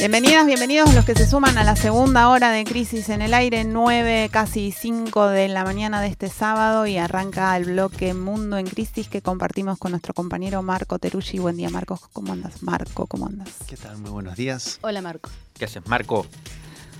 Bienvenidas, bienvenidos los que se suman a la segunda hora de Crisis en el Aire, 9, casi 5 de la mañana de este sábado y arranca el bloque Mundo en Crisis que compartimos con nuestro compañero Marco Teruggi. Buen día, Marcos, ¿cómo andas? Marco, ¿cómo andas? ¿Qué tal? Muy buenos días. Hola, Marco. ¿Qué haces, Marco?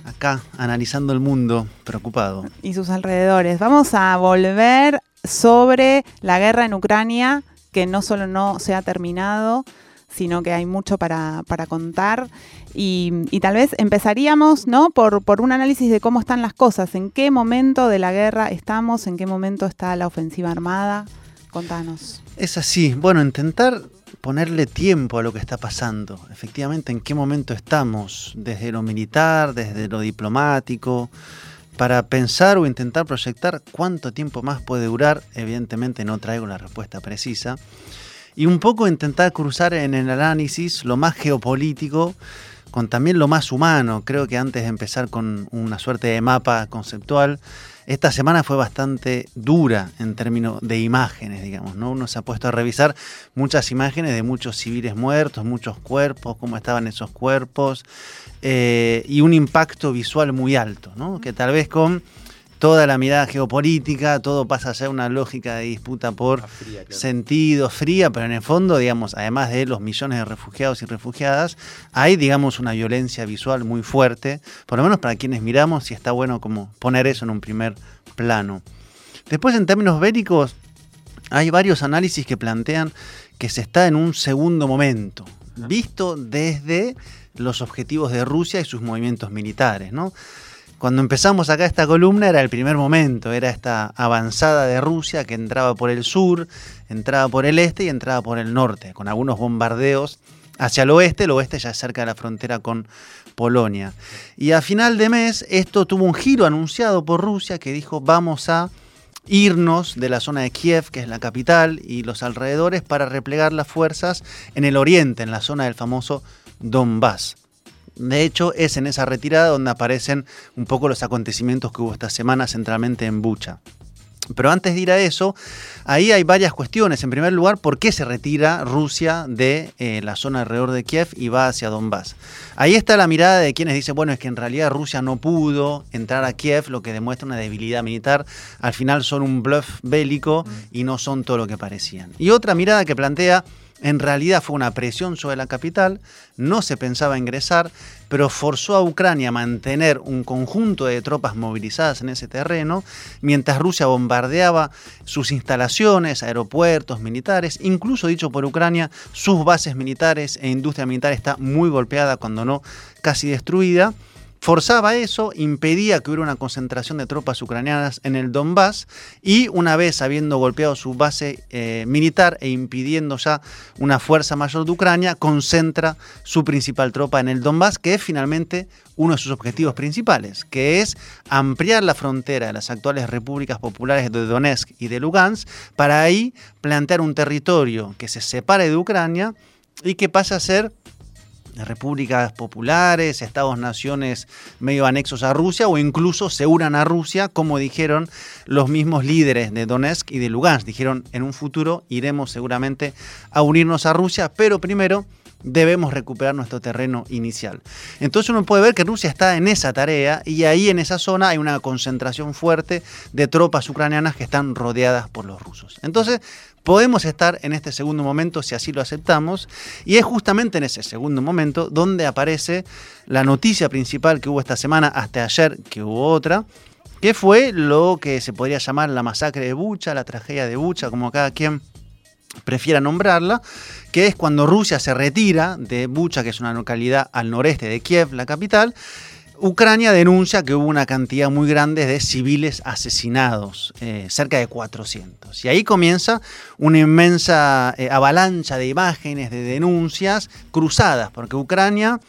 Acá, analizando el mundo, preocupado. Y sus alrededores. Vamos a volver sobre la guerra en Ucrania, que no solo no se ha terminado, sino que hay mucho para, para contar. Y, y, tal vez empezaríamos ¿no? por, por un análisis de cómo están las cosas, en qué momento de la guerra estamos, en qué momento está la ofensiva armada. Contanos. Es así, bueno, intentar ponerle tiempo a lo que está pasando, efectivamente, en qué momento estamos, desde lo militar, desde lo diplomático, para pensar o intentar proyectar cuánto tiempo más puede durar, evidentemente no traigo la respuesta precisa, y un poco intentar cruzar en el análisis lo más geopolítico con también lo más humano. Creo que antes de empezar con una suerte de mapa conceptual, esta semana fue bastante dura en términos de imágenes, digamos, ¿no? Uno se ha puesto a revisar muchas imágenes de muchos civiles muertos, muchos cuerpos, cómo estaban esos cuerpos, eh, y un impacto visual muy alto, ¿no? Que tal vez con toda la mirada geopolítica, todo pasa a ser una lógica de disputa por fría, claro. sentido, fría, pero en el fondo, digamos, además de los millones de refugiados y refugiadas, hay, digamos, una violencia visual muy fuerte, por lo menos para quienes miramos, y está bueno como poner eso en un primer plano. Después, en términos bélicos, hay varios análisis que plantean que se está en un segundo momento, visto desde los objetivos de Rusia y sus movimientos militares, ¿no? Cuando empezamos acá esta columna era el primer momento, era esta avanzada de Rusia que entraba por el sur, entraba por el este y entraba por el norte, con algunos bombardeos hacia el oeste, el oeste ya cerca de la frontera con Polonia. Y a final de mes esto tuvo un giro anunciado por Rusia que dijo vamos a irnos de la zona de Kiev, que es la capital, y los alrededores para replegar las fuerzas en el oriente, en la zona del famoso Donbass. De hecho, es en esa retirada donde aparecen un poco los acontecimientos que hubo esta semana centralmente en Bucha. Pero antes de ir a eso, ahí hay varias cuestiones. En primer lugar, ¿por qué se retira Rusia de eh, la zona alrededor de Kiev y va hacia Donbass? Ahí está la mirada de quienes dicen, bueno, es que en realidad Rusia no pudo entrar a Kiev, lo que demuestra una debilidad militar. Al final son un bluff bélico y no son todo lo que parecían. Y otra mirada que plantea, en realidad fue una presión sobre la capital, no se pensaba ingresar, pero forzó a Ucrania a mantener un conjunto de tropas movilizadas en ese terreno, mientras Rusia bombardeaba sus instalaciones, aeropuertos, militares, incluso dicho por Ucrania, sus bases militares e industria militar está muy golpeada, cuando no casi destruida forzaba eso, impedía que hubiera una concentración de tropas ucranianas en el Donbass y una vez habiendo golpeado su base eh, militar e impidiendo ya una fuerza mayor de Ucrania, concentra su principal tropa en el Donbass, que es finalmente uno de sus objetivos principales, que es ampliar la frontera de las actuales repúblicas populares de Donetsk y de Lugansk para ahí plantear un territorio que se separe de Ucrania y que pase a ser repúblicas populares, estados-naciones medio anexos a Rusia o incluso se unan a Rusia, como dijeron los mismos líderes de Donetsk y de Lugansk. Dijeron, en un futuro iremos seguramente a unirnos a Rusia, pero primero debemos recuperar nuestro terreno inicial. Entonces uno puede ver que Rusia está en esa tarea y ahí en esa zona hay una concentración fuerte de tropas ucranianas que están rodeadas por los rusos. Entonces podemos estar en este segundo momento si así lo aceptamos y es justamente en ese segundo momento donde aparece la noticia principal que hubo esta semana hasta ayer que hubo otra que fue lo que se podría llamar la masacre de Bucha, la tragedia de Bucha, como cada quien prefiera nombrarla, que es cuando Rusia se retira de Bucha, que es una localidad al noreste de Kiev, la capital, Ucrania denuncia que hubo una cantidad muy grande de civiles asesinados, eh, cerca de 400. Y ahí comienza una inmensa eh, avalancha de imágenes, de denuncias cruzadas, porque Ucrania,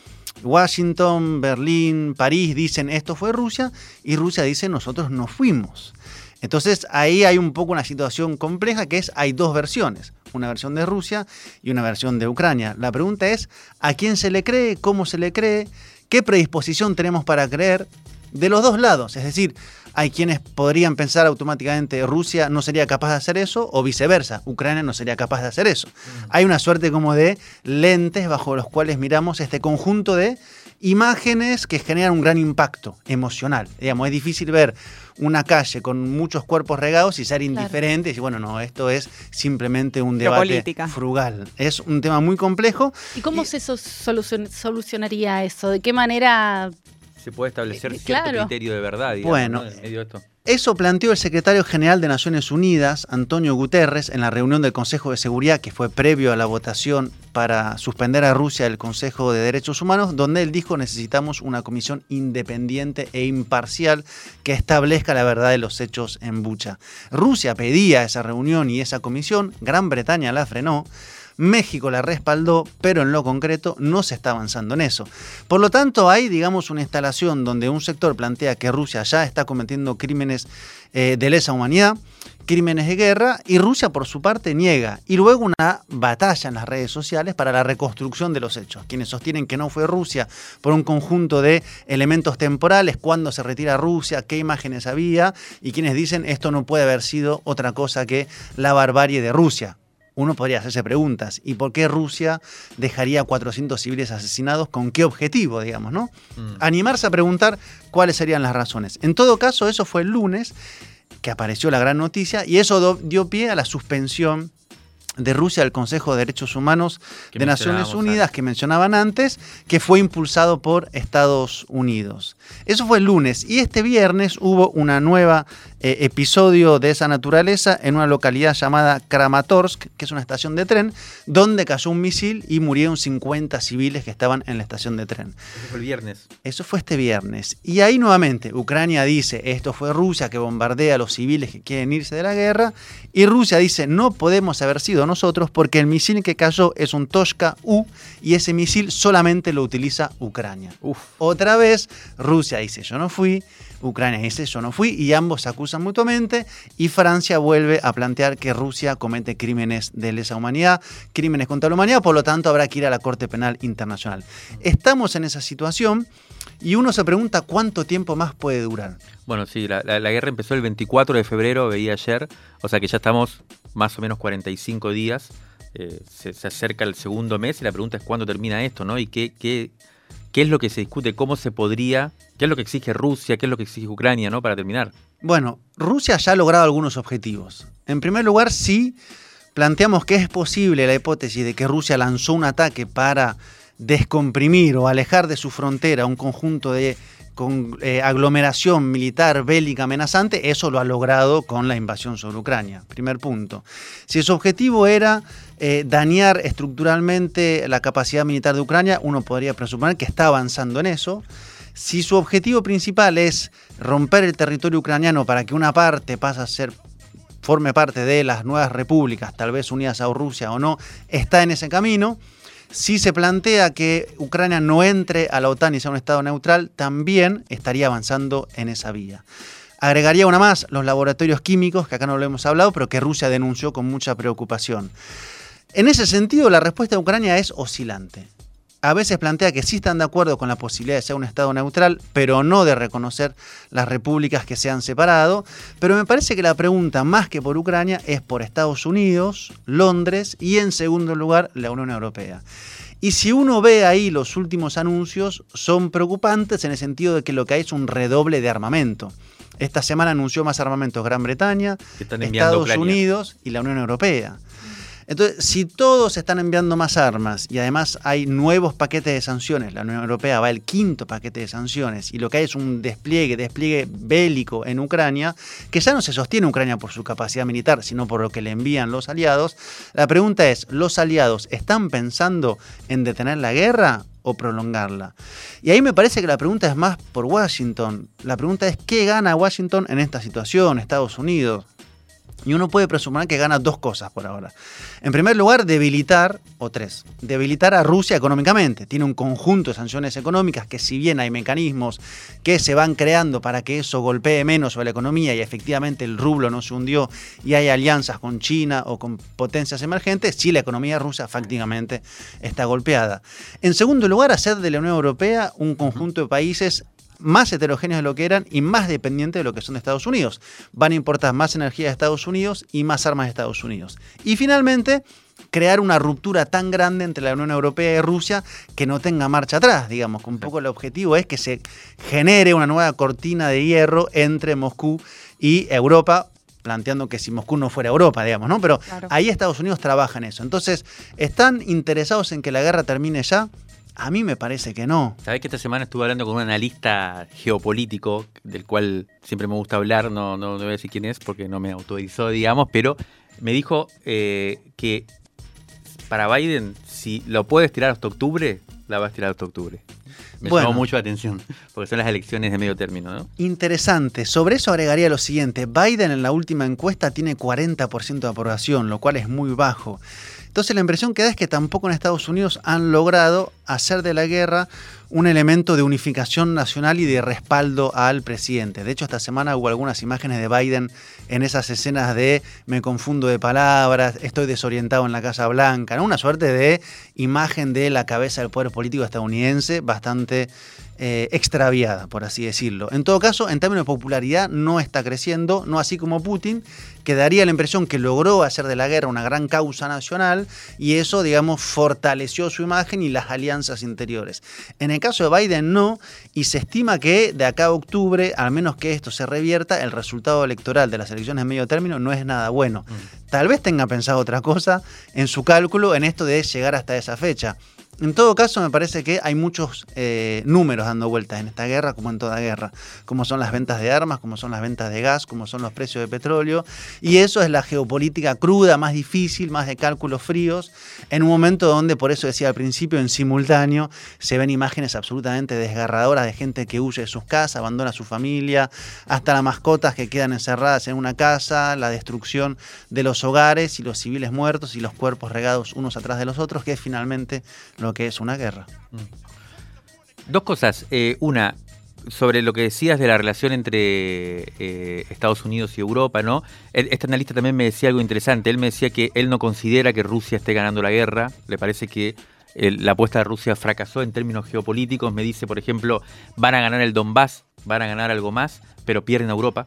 Washington, Berlín, París dicen esto fue Rusia y Rusia dice nosotros no fuimos. Entonces ahí hay un poco una situación compleja que es hay dos versiones, una versión de Rusia y una versión de Ucrania. La pregunta es a quién se le cree, cómo se le cree qué predisposición tenemos para creer de los dos lados. Es decir, hay quienes podrían pensar automáticamente Rusia no sería capaz de hacer eso o viceversa, Ucrania no sería capaz de hacer eso. Mm. Hay una suerte como de lentes bajo los cuales miramos este conjunto de imágenes que generan un gran impacto emocional. Digamos, es difícil ver una calle con muchos cuerpos regados y ser indiferente y decir, bueno, no, esto es simplemente un debate frugal. Es un tema muy complejo. ¿Y cómo se solucionaría eso? ¿De qué manera se puede establecer cierto criterio de verdad. bueno, eso planteó el secretario general de Naciones Unidas, Antonio Guterres, en la reunión del Consejo de Seguridad que fue previo a la votación para suspender a Rusia del Consejo de Derechos Humanos, donde él dijo necesitamos una comisión independiente e imparcial que establezca la verdad de los hechos en Bucha. Rusia pedía esa reunión y esa comisión, Gran Bretaña la frenó. México la respaldó, pero en lo concreto no se está avanzando en eso. Por lo tanto, hay, digamos, una instalación donde un sector plantea que Rusia ya está cometiendo crímenes eh, de lesa humanidad, crímenes de guerra, y Rusia por su parte niega. Y luego una batalla en las redes sociales para la reconstrucción de los hechos. Quienes sostienen que no fue Rusia por un conjunto de elementos temporales, cuándo se retira Rusia, qué imágenes había, y quienes dicen esto no puede haber sido otra cosa que la barbarie de Rusia uno podría hacerse preguntas. ¿Y por qué Rusia dejaría 400 civiles asesinados? ¿Con qué objetivo, digamos, no? Mm. Animarse a preguntar cuáles serían las razones. En todo caso, eso fue el lunes que apareció la gran noticia y eso dio pie a la suspensión de Rusia del Consejo de Derechos Humanos de Naciones Unidas que mencionaban antes, que fue impulsado por Estados Unidos. Eso fue el lunes y este viernes hubo una nueva eh, episodio de esa naturaleza en una localidad llamada Kramatorsk, que es una estación de tren, donde cayó un misil y murieron 50 civiles que estaban en la estación de tren. Eso fue el viernes. Eso fue este viernes. Y ahí nuevamente Ucrania dice, esto fue Rusia que bombardea a los civiles que quieren irse de la guerra, y Rusia dice, no podemos haber sido nosotros porque el misil que cayó es un Toshka U y ese misil solamente lo utiliza Ucrania. Otra vez, Rusia dice, yo no fui, Ucrania dice yo no fui y ambos se mutuamente y Francia vuelve a plantear que Rusia comete crímenes de lesa humanidad, crímenes contra la humanidad, por lo tanto habrá que ir a la Corte Penal Internacional. Estamos en esa situación y uno se pregunta cuánto tiempo más puede durar. Bueno, sí, la, guerra empezó el 24 de febrero, veía ayer, o sea que ya estamos más o menos 45 días. Eh, se, acerca el segundo mes y la pregunta es cuándo termina esto, ¿no? Y qué, qué es lo que se discute, cómo se podría, qué es lo que exige Rusia, qué es lo que exige Ucrania, ¿no? Para terminar. Bueno, Rusia ya ha logrado algunos objetivos. En primer lugar, sí planteamos que es posible la hipótesis de que Rusia lanzó un ataque para descomprimir o alejar de su frontera un conjunto de eh, aglomeración militar bélica amenazante, eso lo ha logrado con la invasión sobre Ucrania. Primer punto. Si su objetivo era eh, dañar estructuralmente la capacidad militar de Ucrania, uno podría presuponer que está avanzando en eso. Si su objetivo principal es romper el territorio ucraniano para que una parte pase a ser forme parte de las nuevas repúblicas, tal vez unidas a Rusia o no, está en ese camino. Si se plantea que Ucrania no entre a la OTAN y sea un Estado neutral, también estaría avanzando en esa vía. Agregaría una más, los laboratorios químicos, que acá no lo hemos hablado, pero que Rusia denunció con mucha preocupación. En ese sentido, la respuesta de Ucrania es oscilante a veces plantea que sí están de acuerdo con la posibilidad de ser un Estado neutral, pero no de reconocer las repúblicas que se han separado. Pero me parece que la pregunta, más que por Ucrania, es por Estados Unidos, Londres y en segundo lugar la Unión Europea. Y si uno ve ahí los últimos anuncios, son preocupantes en el sentido de que lo que hay es un redoble de armamento. Esta semana anunció más armamentos Gran Bretaña, Estados Unidos y la Unión Europea. Entonces, si todos están enviando más armas y además hay nuevos paquetes de sanciones, la Unión Europea va el quinto paquete de sanciones y lo que hay es un despliegue, despliegue bélico en Ucrania, que ya no se sostiene Ucrania por su capacidad militar, sino por lo que le envían los aliados, la pregunta es, ¿los aliados están pensando en detener la guerra o prolongarla. Y ahí me parece que la pregunta es más por Washington. La pregunta es qué gana Washington en esta situación, Estados Unidos. Y uno puede presumir que gana dos cosas por ahora. En primer lugar, debilitar, o tres, debilitar a Rusia económicamente. Tiene un conjunto de sanciones económicas que si bien hay mecanismos que se van creando para que eso golpee menos sobre la economía y efectivamente el rublo no se hundió y hay alianzas con China o con potencias emergentes, sí la economía rusa fácticamente está golpeada. En segundo lugar, hacer de la Unión Europea un conjunto de países más heterogéneos de lo que eran y más dependientes de lo que son de Estados Unidos. Van a importar más energía de Estados Unidos y más armas de Estados Unidos. Y finalmente, crear una ruptura tan grande entre la Unión Europea y Rusia que no tenga marcha atrás, digamos. Un poco el objetivo es que se genere una nueva cortina de hierro entre Moscú y Europa, planteando que si Moscú no fuera Europa, digamos, ¿no? Pero ahí Estados Unidos trabaja en eso. Entonces, ¿están interesados en que la guerra termine ya? A mí me parece que no. Sabés que esta semana estuve hablando con un analista geopolítico, del cual siempre me gusta hablar, no, no, voy a decir quién es porque no me autorizó, digamos, pero me dijo eh, que para Biden, si lo puede estirar hasta octubre, la va a estirar hasta octubre. Me llamó mucho la atención, porque son las elecciones de medio término, ¿no? Interesante. Sobre eso agregaría lo siguiente. Biden en la última encuesta tiene 40% de aprobación, lo cual es muy bajo. Entonces la impresión que da es que tampoco en Estados Unidos han logrado hacer de la guerra un elemento de unificación nacional y de respaldo al presidente. De hecho, esta semana hubo algunas imágenes de Biden en esas escenas de me confundo de palabras, estoy desorientado en la Casa Blanca, una suerte de imagen de la cabeza del poder político estadounidense bastante eh, extraviada, por así decirlo. En todo caso, en términos de popularidad no está creciendo, no así como Putin, que daría la impresión que logró hacer de la guerra una gran causa nacional y eso, digamos, fortaleció su imagen y las alianzas interiores. En el caso de Biden no, y se estima que de acá a octubre, al menos que esto se revierta, el resultado electoral de las elecciones de medio término no es nada bueno. Mm. Tal vez tenga pensado otra cosa en su cálculo en esto de llegar hasta esa fecha. En todo caso, me parece que hay muchos eh, números dando vueltas en esta guerra, como en toda guerra, como son las ventas de armas, como son las ventas de gas, como son los precios de petróleo, y eso es la geopolítica cruda, más difícil, más de cálculos fríos, en un momento donde, por eso decía al principio, en simultáneo se ven imágenes absolutamente desgarradoras de gente que huye de sus casas, abandona a su familia, hasta las mascotas que quedan encerradas en una casa, la destrucción de los hogares y los civiles muertos y los cuerpos regados unos atrás de los otros, que es finalmente lo que es una guerra. Mm. Dos cosas. Eh, una, sobre lo que decías de la relación entre eh, Estados Unidos y Europa, ¿no? Este analista también me decía algo interesante. Él me decía que él no considera que Rusia esté ganando la guerra. Le parece que la apuesta de Rusia fracasó en términos geopolíticos. Me dice, por ejemplo, van a ganar el Donbass, van a ganar algo más, pero pierden a Europa,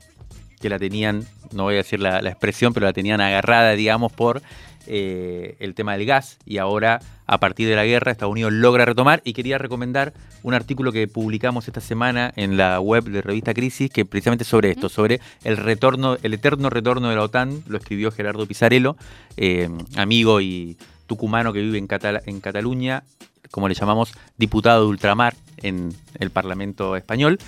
que la tenían, no voy a decir la expresión, pero la tenían agarrada, digamos, por eh, el tema del gas y ahora a partir de la guerra Estados Unidos logra retomar. Y quería recomendar un artículo que publicamos esta semana en la web de Revista Crisis que precisamente sobre esto, sobre el retorno, el eterno retorno de la OTAN, lo escribió Gerardo Pizarello, eh, amigo y tucumano que vive en, en Cataluña, como le llamamos, diputado de ultramar en el Parlamento español.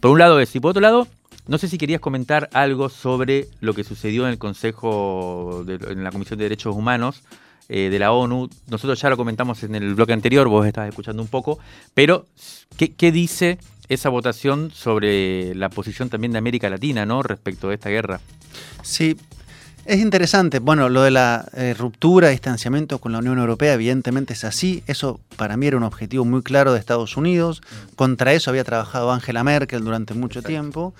Por un lado eso, y por otro lado, no sé si querías comentar algo sobre lo que sucedió en el Consejo, en la Comisión de Derechos Humanos eh, de la ONU. Nosotros ya lo comentamos en el bloque anterior, vos estás escuchando un poco, pero ¿qué, dice esa votación sobre la posición también de América Latina ¿no? respecto de esta guerra? Sí, es interesante. Bueno, lo de la eh, ruptura, distanciamiento con la Unión Europea, evidentemente es así. Eso para mí era un objetivo muy claro de Estados Unidos. Mm. Contra eso había trabajado Angela Merkel durante mucho tiempo.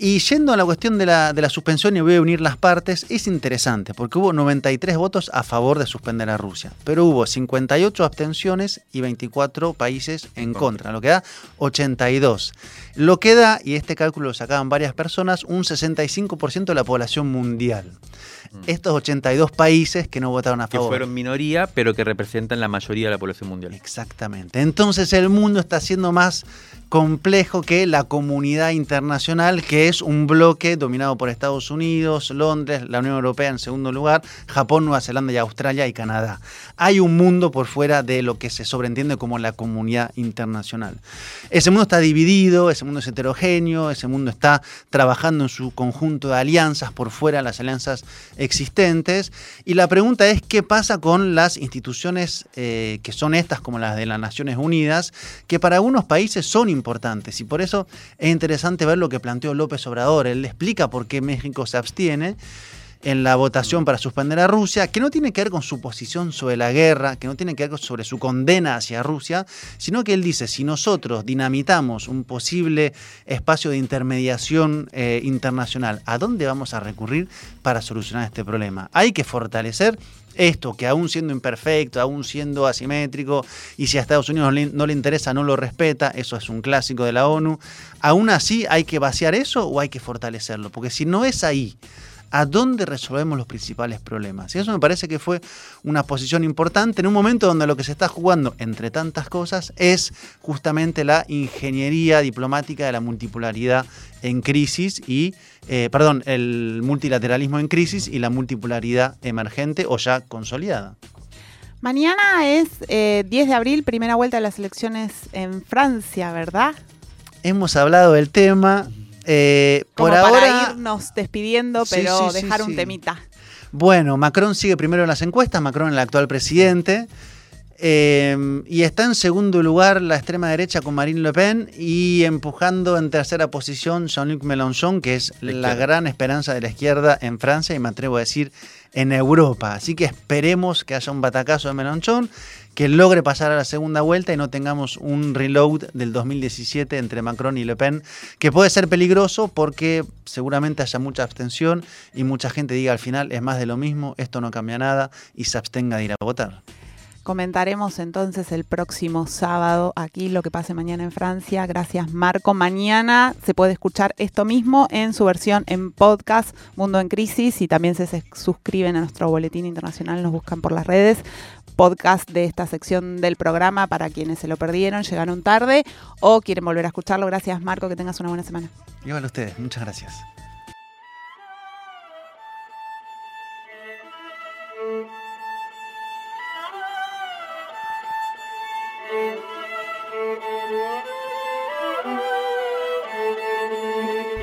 Y yendo a la cuestión de la, de la, suspensión, y voy a unir las partes, es interesante, porque hubo 93 votos a favor de suspender a Rusia, pero hubo 58 abstenciones y 24 países en contra, lo que da 82. Lo que da, y este cálculo lo sacaban varias personas, un 65% de la población mundial. Mm. Estos 82 países que no votaron a favor. Que fueron minoría, pero que representan la mayoría de la población mundial. Exactamente. Entonces el mundo está siendo más complejo que la comunidad internacional, que es un bloque dominado por Estados Unidos, Londres, la Unión Europea en segundo lugar, Japón, Nueva Zelanda y Australia y Canadá. Hay un mundo por fuera de lo que se sobreentiende como la comunidad internacional. Ese mundo está dividido, ese mundo es heterogéneo, ese mundo está trabajando en su conjunto de alianzas por fuera, las alianzas existentes. Y la pregunta es qué pasa con las instituciones eh, que son estas, como las de las Naciones Unidas, que para algunos países son importantes. Y por eso es interesante ver lo que planteó López Obrador. Él explica por qué México se abstiene en la votación para suspender a Rusia, que no tiene que ver con su posición sobre la guerra, que no tiene que ver sobre su condena hacia Rusia, sino que él dice, si nosotros dinamitamos un posible espacio de intermediación eh, internacional, ¿a dónde vamos a recurrir para solucionar este problema? Hay que fortalecer esto, que aún siendo imperfecto, aún siendo asimétrico, y si a Estados Unidos no le, interesa, no lo respeta, eso es un clásico de la ONU, aún así hay que vaciar eso o hay que fortalecerlo, porque si no es ahí, a dónde resolvemos los principales problemas. Y eso me parece que fue una posición importante en un momento donde lo que se está jugando, entre tantas cosas, es justamente la ingeniería diplomática de la multipolaridad en crisis y, eh, perdón, el multilateralismo en crisis y la multipolaridad emergente o ya consolidada. Mañana es 10 eh, de abril, primera vuelta de las elecciones en Francia, ¿verdad? Hemos hablado del tema, eh, por ahora, irnos despidiendo, pero dejar un temita. Bueno, Macron sigue primero en las encuestas, Macron el actual presidente. Eh, y está en segundo lugar la extrema derecha con Marine Le Pen y empujando en tercera posición Jean-Luc Mélenchon, que es la gran esperanza de la izquierda en Francia y me atrevo a decir en Europa. Así que esperemos que haya un batacazo de Mélenchon que logre pasar a la segunda vuelta y no tengamos un reload del 2017 entre Macron y Le Pen, que puede ser peligroso porque seguramente haya mucha abstención y mucha gente diga al final es más de lo mismo, esto no cambia nada y se abstenga de ir a votar. Comentaremos entonces el próximo sábado aquí lo que pase mañana en Francia. Gracias Marco. Mañana se puede escuchar esto mismo en su versión en podcast Mundo en Crisis y también se suscriben a nuestro boletín internacional, nos buscan por las redes. Podcast de esta sección del programa para quienes se lo perdieron, llegaron tarde o quieren volver a escucharlo. Gracias Marco, que tengas una buena semana. Igual a ustedes, muchas gracias.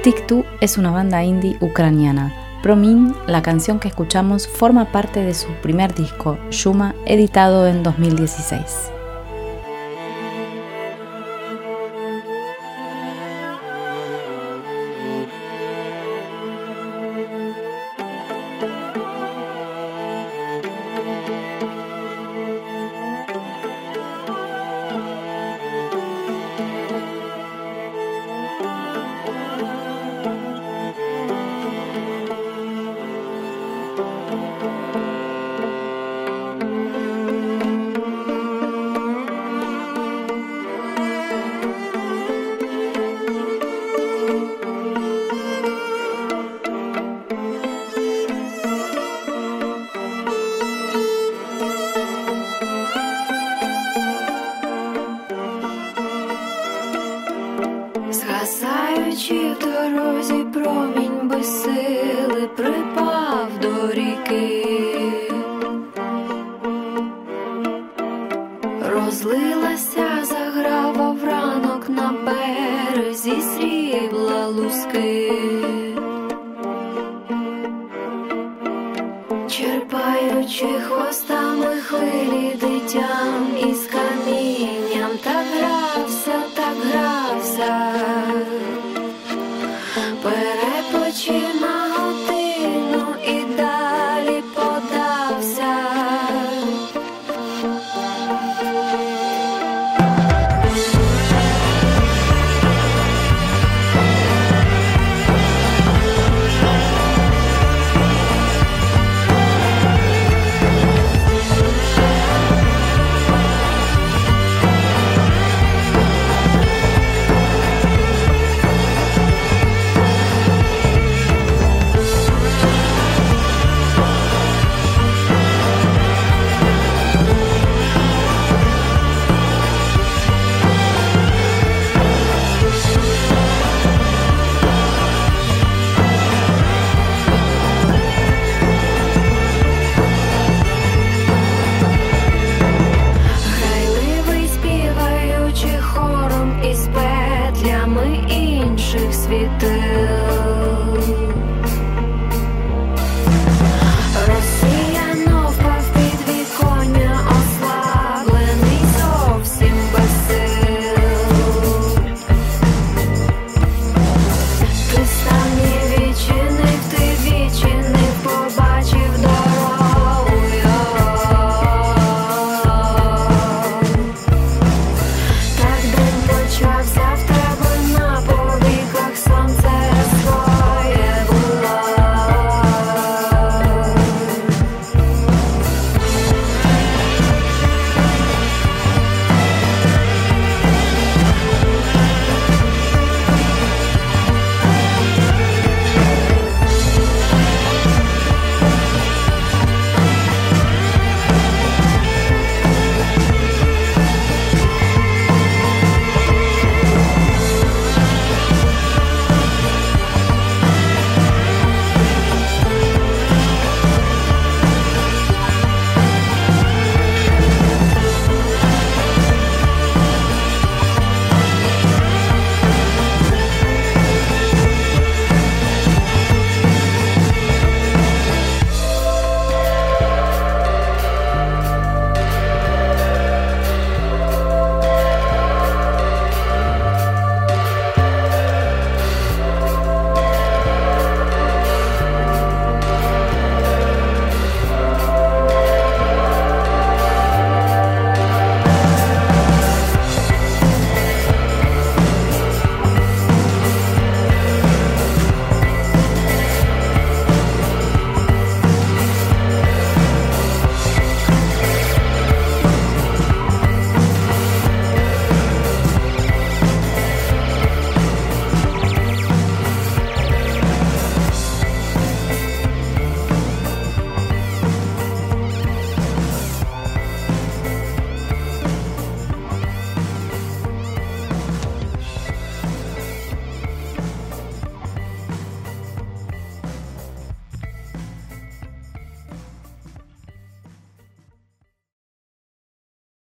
Tiktu es una banda indie ucraniana. Promin, la canción que escuchamos, forma parte de su primer disco, Shuma, editado en 2016.